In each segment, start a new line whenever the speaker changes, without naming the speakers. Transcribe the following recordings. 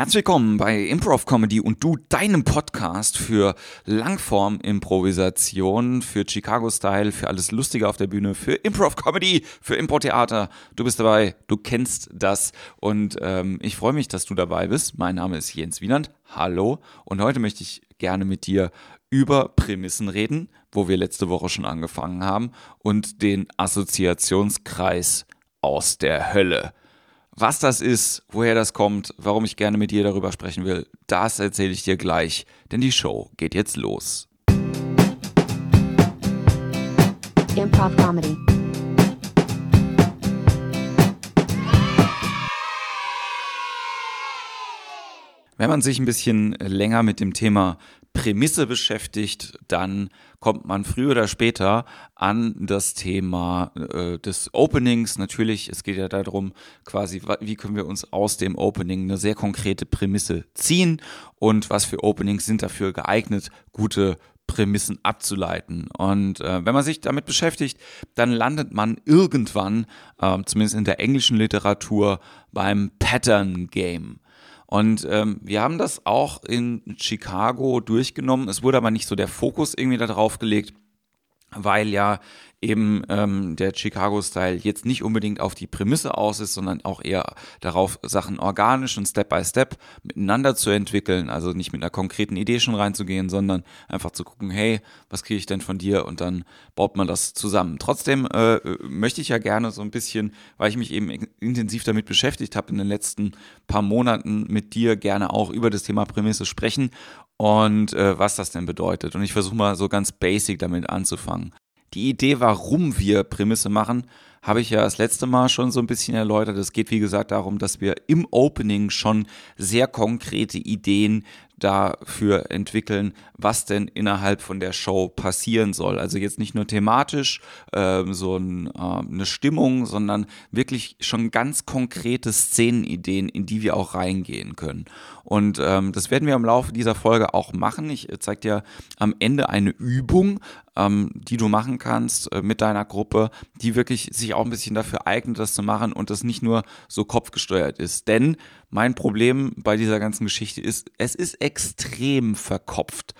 Herzlich willkommen bei Improv Comedy und du, deinem Podcast für Langform-Improvisation, für Chicago-Style, für alles Lustige auf der Bühne, für Improv Comedy, für Impro-Theater. Du bist dabei, du kennst das und ähm, ich freue mich, dass du dabei bist. Mein Name ist Jens Wieland. Hallo und heute möchte ich gerne mit dir über Prämissen reden, wo wir letzte Woche schon angefangen haben und den Assoziationskreis aus der Hölle. Was das ist, woher das kommt, warum ich gerne mit dir darüber sprechen will, das erzähle ich dir gleich, denn die Show geht jetzt los. Improv Comedy. Wenn man sich ein bisschen länger mit dem Thema Prämisse beschäftigt, dann kommt man früher oder später an das Thema äh, des Openings. Natürlich, es geht ja darum, quasi, wie können wir uns aus dem Opening eine sehr konkrete Prämisse ziehen und was für Openings sind dafür geeignet, gute Prämissen abzuleiten. Und äh, wenn man sich damit beschäftigt, dann landet man irgendwann, äh, zumindest in der englischen Literatur, beim Pattern Game. Und ähm, wir haben das auch in Chicago durchgenommen. Es wurde aber nicht so der Fokus irgendwie darauf gelegt, weil ja eben ähm, der Chicago-Style jetzt nicht unbedingt auf die Prämisse aus ist, sondern auch eher darauf, Sachen organisch und Step by Step miteinander zu entwickeln. Also nicht mit einer konkreten Idee schon reinzugehen, sondern einfach zu gucken, hey, was kriege ich denn von dir? Und dann baut man das zusammen. Trotzdem äh, möchte ich ja gerne so ein bisschen, weil ich mich eben intensiv damit beschäftigt habe in den letzten paar Monaten mit dir gerne auch über das Thema Prämisse sprechen und äh, was das denn bedeutet. Und ich versuche mal so ganz basic damit anzufangen. Die Idee, warum wir Prämisse machen, habe ich ja das letzte Mal schon so ein bisschen erläutert. Es geht, wie gesagt, darum, dass wir im Opening schon sehr konkrete Ideen dafür entwickeln, was denn innerhalb von der Show passieren soll. Also jetzt nicht nur thematisch äh, so ein, äh, eine Stimmung, sondern wirklich schon ganz konkrete Szenenideen, in die wir auch reingehen können. Und ähm, das werden wir im Laufe dieser Folge auch machen. Ich zeige dir am Ende eine Übung, ähm, die du machen kannst äh, mit deiner Gruppe, die wirklich sich auch ein bisschen dafür eignet, das zu machen und das nicht nur so kopfgesteuert ist. Denn mein Problem bei dieser ganzen Geschichte ist, es ist extrem verkopft.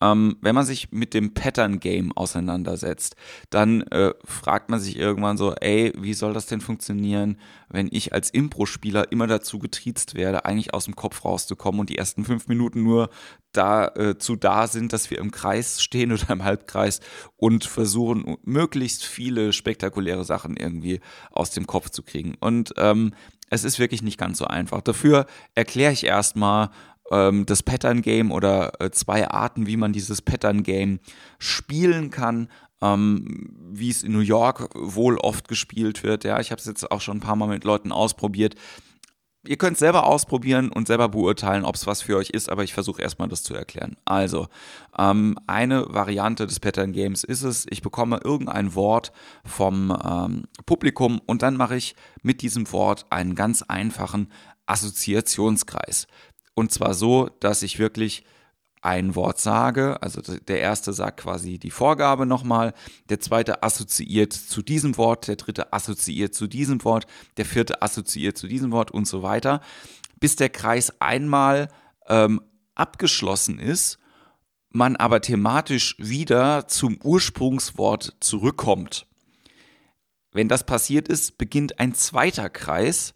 Ähm, wenn man sich mit dem Pattern Game auseinandersetzt, dann äh, fragt man sich irgendwann so, ey, wie soll das denn funktionieren, wenn ich als Impro-Spieler immer dazu getriezt werde, eigentlich aus dem Kopf rauszukommen und die ersten fünf Minuten nur dazu äh, da sind, dass wir im Kreis stehen oder im Halbkreis und versuchen, möglichst viele spektakuläre Sachen irgendwie aus dem Kopf zu kriegen. Und ähm, es ist wirklich nicht ganz so einfach. Dafür erkläre ich erstmal, ähm, das Pattern Game oder äh, zwei Arten, wie man dieses Pattern Game spielen kann. Ähm, wie es in New York wohl oft gespielt wird. Ja, ich habe es jetzt auch schon ein paar Mal mit Leuten ausprobiert. Ihr könnt es selber ausprobieren und selber beurteilen, ob es was für euch ist, aber ich versuche erstmal das zu erklären. Also, ähm, eine Variante des Pattern Games ist es, ich bekomme irgendein Wort vom ähm, Publikum und dann mache ich mit diesem Wort einen ganz einfachen Assoziationskreis. Und zwar so, dass ich wirklich ein Wort sage, also der erste sagt quasi die Vorgabe nochmal, der zweite assoziiert zu diesem Wort, der dritte assoziiert zu diesem Wort, der vierte assoziiert zu diesem Wort und so weiter, bis der Kreis einmal ähm, abgeschlossen ist, man aber thematisch wieder zum Ursprungswort zurückkommt. Wenn das passiert ist, beginnt ein zweiter Kreis,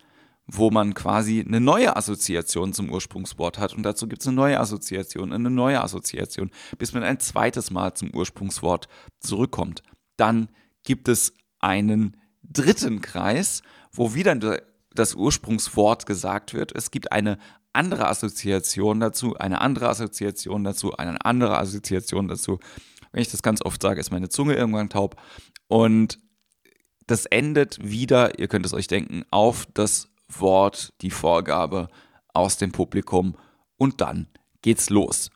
wo man quasi eine neue Assoziation zum Ursprungswort hat und dazu gibt es eine neue Assoziation, eine neue Assoziation, bis man ein zweites Mal zum Ursprungswort zurückkommt. Dann gibt es einen dritten Kreis, wo wieder das Ursprungswort gesagt wird. Es gibt eine andere Assoziation dazu, eine andere Assoziation dazu, eine andere Assoziation dazu. Wenn ich das ganz oft sage, ist meine Zunge irgendwann taub. Und das endet wieder, ihr könnt es euch denken, auf das Wort, die Vorgabe aus dem Publikum und dann geht's los.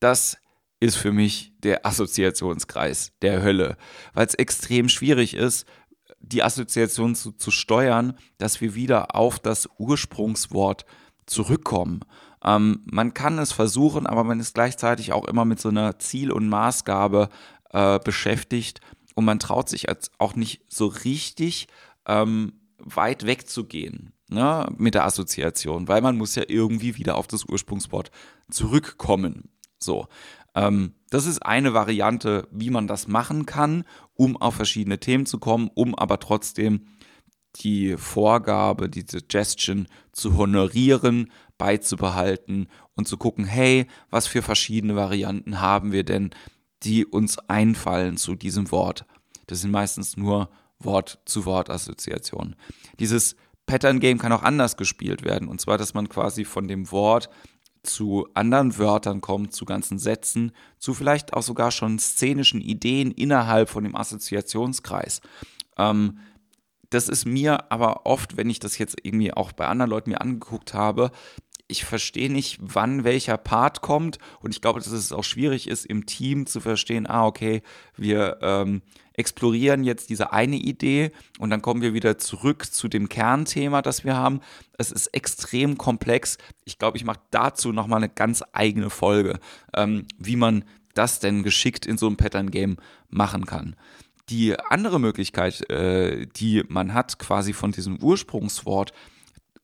Das ist für mich der Assoziationskreis der Hölle, weil es extrem schwierig ist, die Assoziation zu, zu steuern, dass wir wieder auf das Ursprungswort zurückkommen. Ähm, man kann es versuchen, aber man ist gleichzeitig auch immer mit so einer Ziel- und Maßgabe äh, beschäftigt und man traut sich auch nicht so richtig ähm, weit wegzugehen. Ne, mit der Assoziation, weil man muss ja irgendwie wieder auf das Ursprungswort zurückkommen. So, ähm, das ist eine Variante, wie man das machen kann, um auf verschiedene Themen zu kommen, um aber trotzdem die Vorgabe, die Suggestion zu honorieren, beizubehalten und zu gucken, hey, was für verschiedene Varianten haben wir denn, die uns einfallen zu diesem Wort. Das sind meistens nur Wort-zu-Wort-Assoziationen. Dieses Pattern Game kann auch anders gespielt werden. Und zwar, dass man quasi von dem Wort zu anderen Wörtern kommt, zu ganzen Sätzen, zu vielleicht auch sogar schon szenischen Ideen innerhalb von dem Assoziationskreis. Ähm, das ist mir aber oft, wenn ich das jetzt irgendwie auch bei anderen Leuten mir angeguckt habe, ich verstehe nicht, wann welcher Part kommt und ich glaube, dass es auch schwierig ist, im Team zu verstehen, ah, okay, wir ähm, explorieren jetzt diese eine Idee und dann kommen wir wieder zurück zu dem Kernthema, das wir haben. Es ist extrem komplex. Ich glaube, ich mache dazu nochmal eine ganz eigene Folge, ähm, wie man das denn geschickt in so einem Pattern-Game machen kann. Die andere Möglichkeit, äh, die man hat, quasi von diesem Ursprungswort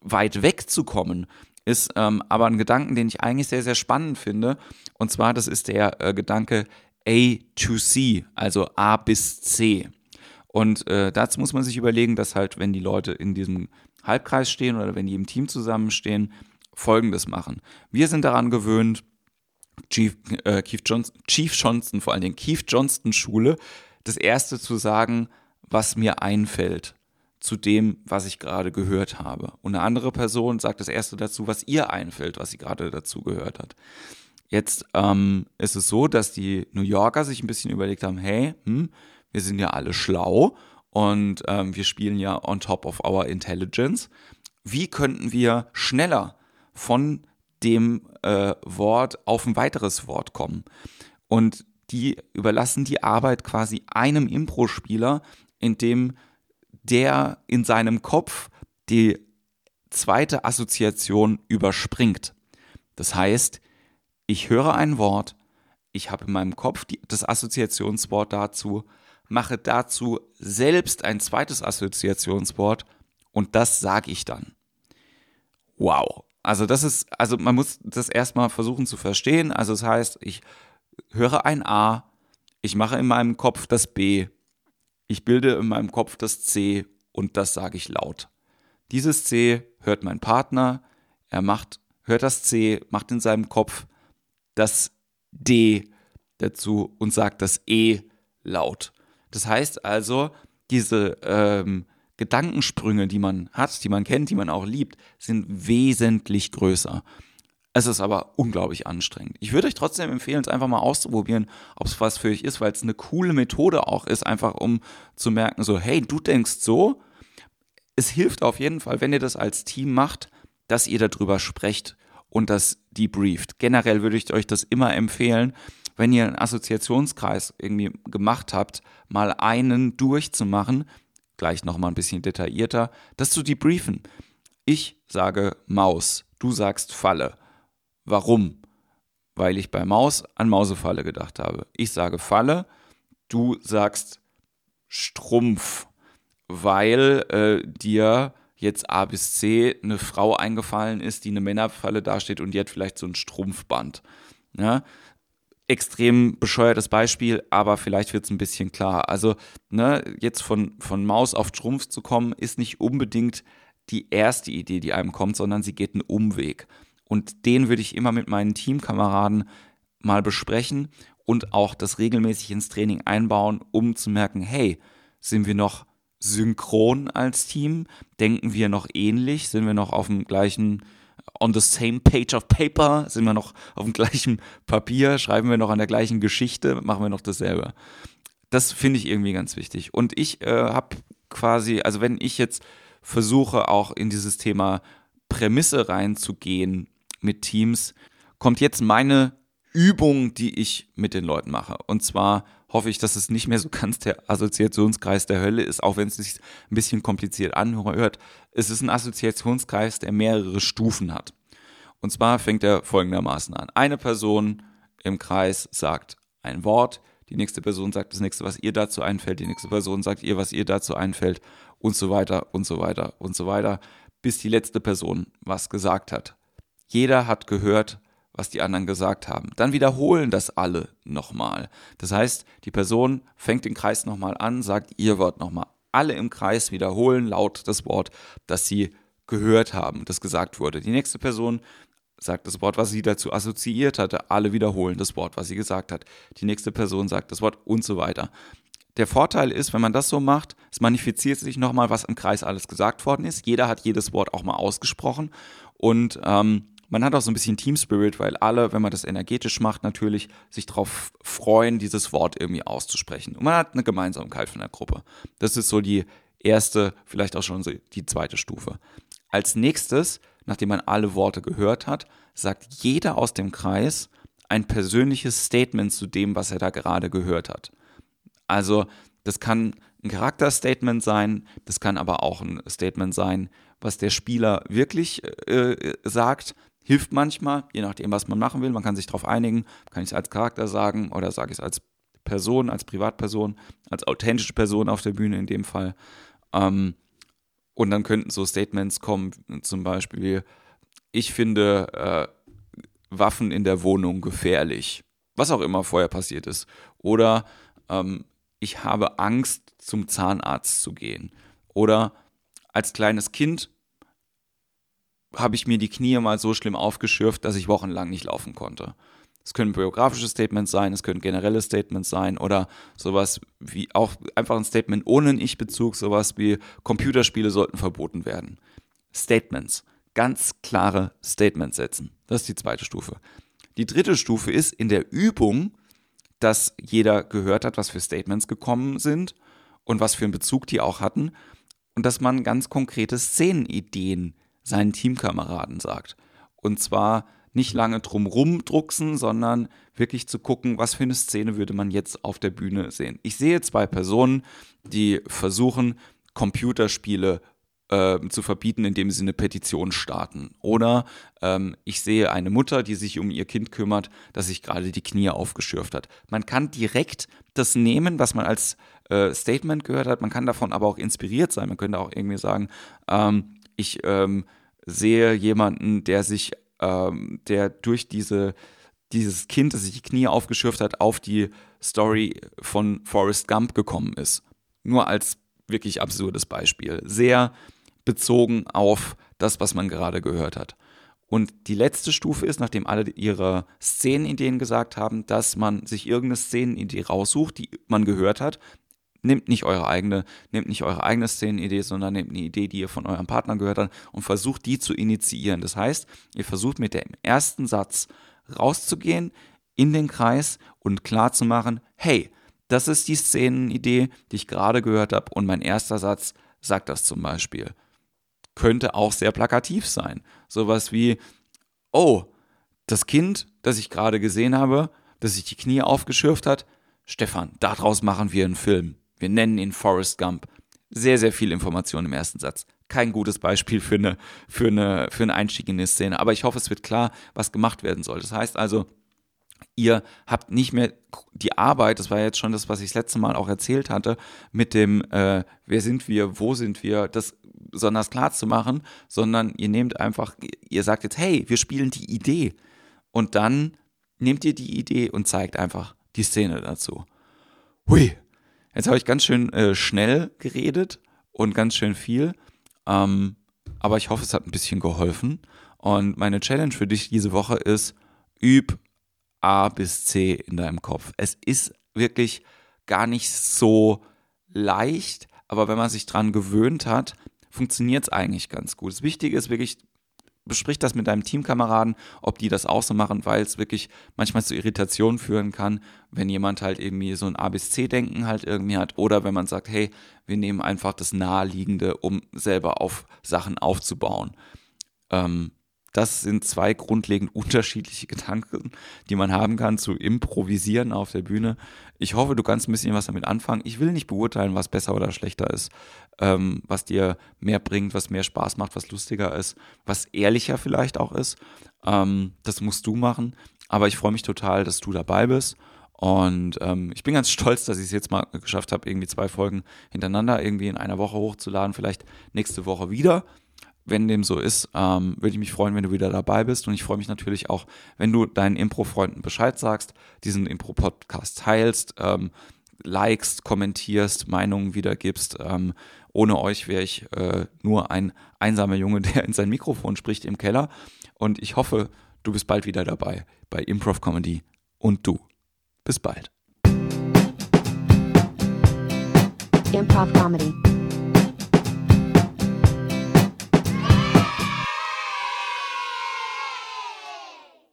weit wegzukommen, ist ähm, aber ein Gedanken, den ich eigentlich sehr, sehr spannend finde. Und zwar, das ist der äh, Gedanke A to C, also A bis C. Und äh, dazu muss man sich überlegen, dass halt, wenn die Leute in diesem Halbkreis stehen oder wenn die im Team zusammenstehen, Folgendes machen. Wir sind daran gewöhnt, Chief, äh, Keith Johnson, Chief Johnston, vor allen Dingen Keith Johnston Schule, das erste zu sagen, was mir einfällt zu dem, was ich gerade gehört habe. Und eine andere Person sagt das erste dazu, was ihr einfällt, was sie gerade dazu gehört hat. Jetzt ähm, ist es so, dass die New Yorker sich ein bisschen überlegt haben, hey, hm, wir sind ja alle schlau und ähm, wir spielen ja on top of our intelligence. Wie könnten wir schneller von dem äh, Wort auf ein weiteres Wort kommen? Und die überlassen die Arbeit quasi einem Impro-Spieler, indem der in seinem Kopf die zweite Assoziation überspringt. Das heißt, ich höre ein Wort, ich habe in meinem Kopf die, das Assoziationswort dazu, mache dazu selbst ein zweites Assoziationswort und das sage ich dann. Wow. Also das ist, also man muss das erstmal versuchen zu verstehen. Also das heißt, ich höre ein A, ich mache in meinem Kopf das B, ich bilde in meinem Kopf das C und das sage ich laut. Dieses C hört mein Partner, er macht, hört das C, macht in seinem Kopf das D dazu und sagt das E laut. Das heißt also, diese ähm, Gedankensprünge, die man hat, die man kennt, die man auch liebt, sind wesentlich größer. Es ist aber unglaublich anstrengend. Ich würde euch trotzdem empfehlen, es einfach mal auszuprobieren, ob es was für euch ist, weil es eine coole Methode auch ist, einfach um zu merken, so, hey, du denkst so. Es hilft auf jeden Fall, wenn ihr das als Team macht, dass ihr darüber sprecht und das debrieft. Generell würde ich euch das immer empfehlen, wenn ihr einen Assoziationskreis irgendwie gemacht habt, mal einen durchzumachen, gleich nochmal ein bisschen detaillierter, das zu debriefen. Ich sage Maus, du sagst Falle. Warum? Weil ich bei Maus an Mausefalle gedacht habe. Ich sage Falle, du sagst Strumpf, weil äh, dir jetzt A bis C eine Frau eingefallen ist, die eine Männerfalle dasteht und die hat vielleicht so ein Strumpfband. Ja? Extrem bescheuertes Beispiel, aber vielleicht wird es ein bisschen klar. Also, ne, jetzt von, von Maus auf Strumpf zu kommen, ist nicht unbedingt die erste Idee, die einem kommt, sondern sie geht einen Umweg. Und den würde ich immer mit meinen Teamkameraden mal besprechen und auch das regelmäßig ins Training einbauen, um zu merken, hey, sind wir noch synchron als Team? Denken wir noch ähnlich? Sind wir noch auf dem gleichen, on the same page of paper? Sind wir noch auf dem gleichen Papier? Schreiben wir noch an der gleichen Geschichte? Machen wir noch dasselbe? Das finde ich irgendwie ganz wichtig. Und ich äh, habe quasi, also wenn ich jetzt versuche, auch in dieses Thema Prämisse reinzugehen, mit Teams, kommt jetzt meine Übung, die ich mit den Leuten mache. Und zwar hoffe ich, dass es nicht mehr so ganz der Assoziationskreis der Hölle ist, auch wenn es sich ein bisschen kompliziert anhört. Es ist ein Assoziationskreis, der mehrere Stufen hat. Und zwar fängt er folgendermaßen an. Eine Person im Kreis sagt ein Wort, die nächste Person sagt das nächste, was ihr dazu einfällt, die nächste Person sagt ihr, was ihr dazu einfällt und so weiter und so weiter und so weiter bis die letzte Person was gesagt hat. Jeder hat gehört, was die anderen gesagt haben. Dann wiederholen das alle nochmal. Das heißt, die Person fängt den Kreis nochmal an, sagt ihr Wort nochmal. Alle im Kreis wiederholen laut das Wort, das sie gehört haben, das gesagt wurde. Die nächste Person sagt das Wort, was sie dazu assoziiert hatte. Alle wiederholen das Wort, was sie gesagt hat. Die nächste Person sagt das Wort und so weiter. Der Vorteil ist, wenn man das so macht, es manifestiert sich nochmal, was im Kreis alles gesagt worden ist. Jeder hat jedes Wort auch mal ausgesprochen und ähm, man hat auch so ein bisschen Team Spirit, weil alle, wenn man das energetisch macht, natürlich sich darauf freuen, dieses Wort irgendwie auszusprechen. Und man hat eine Gemeinsamkeit von der Gruppe. Das ist so die erste, vielleicht auch schon so die zweite Stufe. Als nächstes, nachdem man alle Worte gehört hat, sagt jeder aus dem Kreis ein persönliches Statement zu dem, was er da gerade gehört hat. Also das kann ein Charakterstatement sein, das kann aber auch ein Statement sein, was der Spieler wirklich äh, sagt, hilft manchmal, je nachdem, was man machen will. Man kann sich darauf einigen, kann ich es als Charakter sagen oder sage ich es als Person, als Privatperson, als authentische Person auf der Bühne in dem Fall. Ähm, und dann könnten so Statements kommen, zum Beispiel, ich finde äh, Waffen in der Wohnung gefährlich, was auch immer vorher passiert ist. Oder ähm, ich habe Angst, zum Zahnarzt zu gehen. Oder als kleines Kind habe ich mir die Knie mal so schlimm aufgeschürft, dass ich wochenlang nicht laufen konnte. Es können biografische Statements sein, es können generelle Statements sein oder sowas wie auch einfach ein Statement ohne einen Ich-Bezug, sowas wie Computerspiele sollten verboten werden. Statements. Ganz klare Statements setzen. Das ist die zweite Stufe. Die dritte Stufe ist in der Übung, dass jeder gehört hat, was für Statements gekommen sind und was für einen Bezug die auch hatten und dass man ganz konkrete Szenenideen seinen Teamkameraden sagt. Und zwar nicht lange drumrum drucksen, sondern wirklich zu gucken, was für eine Szene würde man jetzt auf der Bühne sehen. Ich sehe zwei Personen, die versuchen, Computerspiele äh, zu verbieten, indem sie eine Petition starten. Oder ähm, ich sehe eine Mutter, die sich um ihr Kind kümmert, das sich gerade die Knie aufgeschürft hat. Man kann direkt das nehmen, was man als äh, Statement gehört hat. Man kann davon aber auch inspiriert sein. Man könnte auch irgendwie sagen, ähm, ich ähm, sehe jemanden, der sich ähm, der durch diese, dieses Kind, das sich die Knie aufgeschürft hat, auf die Story von Forrest Gump gekommen ist. Nur als wirklich absurdes Beispiel. Sehr bezogen auf das, was man gerade gehört hat. Und die letzte Stufe ist, nachdem alle ihre Szenenideen gesagt haben, dass man sich irgendeine Szenenidee raussucht, die man gehört hat, Nehmt nicht eure eigene, nehmt nicht eure eigene Szenenidee, sondern nehmt eine Idee, die ihr von eurem Partner gehört habt und versucht die zu initiieren. Das heißt, ihr versucht mit dem ersten Satz rauszugehen in den Kreis und klar zu machen, hey, das ist die Szenenidee, die ich gerade gehört habe und mein erster Satz sagt das zum Beispiel. Könnte auch sehr plakativ sein. Sowas wie, oh, das Kind, das ich gerade gesehen habe, das sich die Knie aufgeschürft hat, Stefan, daraus machen wir einen Film. Wir nennen ihn Forrest Gump. Sehr, sehr viel Information im ersten Satz. Kein gutes Beispiel für, eine, für, eine, für einen Einstieg in die Szene. Aber ich hoffe, es wird klar, was gemacht werden soll. Das heißt also, ihr habt nicht mehr die Arbeit, das war jetzt schon das, was ich das letzte Mal auch erzählt hatte, mit dem, äh, wer sind wir, wo sind wir, das besonders klar zu machen, sondern ihr nehmt einfach, ihr sagt jetzt, hey, wir spielen die Idee. Und dann nehmt ihr die Idee und zeigt einfach die Szene dazu. Hui, Jetzt habe ich ganz schön äh, schnell geredet und ganz schön viel. Ähm, aber ich hoffe, es hat ein bisschen geholfen. Und meine Challenge für dich diese Woche ist, üb A bis C in deinem Kopf. Es ist wirklich gar nicht so leicht, aber wenn man sich dran gewöhnt hat, funktioniert es eigentlich ganz gut. Das Wichtige ist wirklich besprich das mit deinem Teamkameraden, ob die das auch so machen, weil es wirklich manchmal zu Irritationen führen kann, wenn jemand halt irgendwie so ein A bis C-Denken halt irgendwie hat oder wenn man sagt, hey, wir nehmen einfach das Naheliegende, um selber auf Sachen aufzubauen. Ähm, das sind zwei grundlegend unterschiedliche Gedanken, die man haben kann zu improvisieren auf der Bühne. Ich hoffe, du kannst ein bisschen was damit anfangen. Ich will nicht beurteilen, was besser oder schlechter ist, ähm, was dir mehr bringt, was mehr Spaß macht, was lustiger ist, was ehrlicher vielleicht auch ist. Ähm, das musst du machen. Aber ich freue mich total, dass du dabei bist. Und ähm, ich bin ganz stolz, dass ich es jetzt mal geschafft habe, irgendwie zwei Folgen hintereinander irgendwie in einer Woche hochzuladen, vielleicht nächste Woche wieder. Wenn dem so ist, ähm, würde ich mich freuen, wenn du wieder dabei bist. Und ich freue mich natürlich auch, wenn du deinen Impro-Freunden Bescheid sagst, diesen Impro-Podcast teilst, ähm, likest, kommentierst, Meinungen wiedergibst. Ähm, ohne euch wäre ich äh, nur ein einsamer Junge, der in sein Mikrofon spricht im Keller. Und ich hoffe, du bist bald wieder dabei bei Improv Comedy und du. Bis bald. Improv Comedy.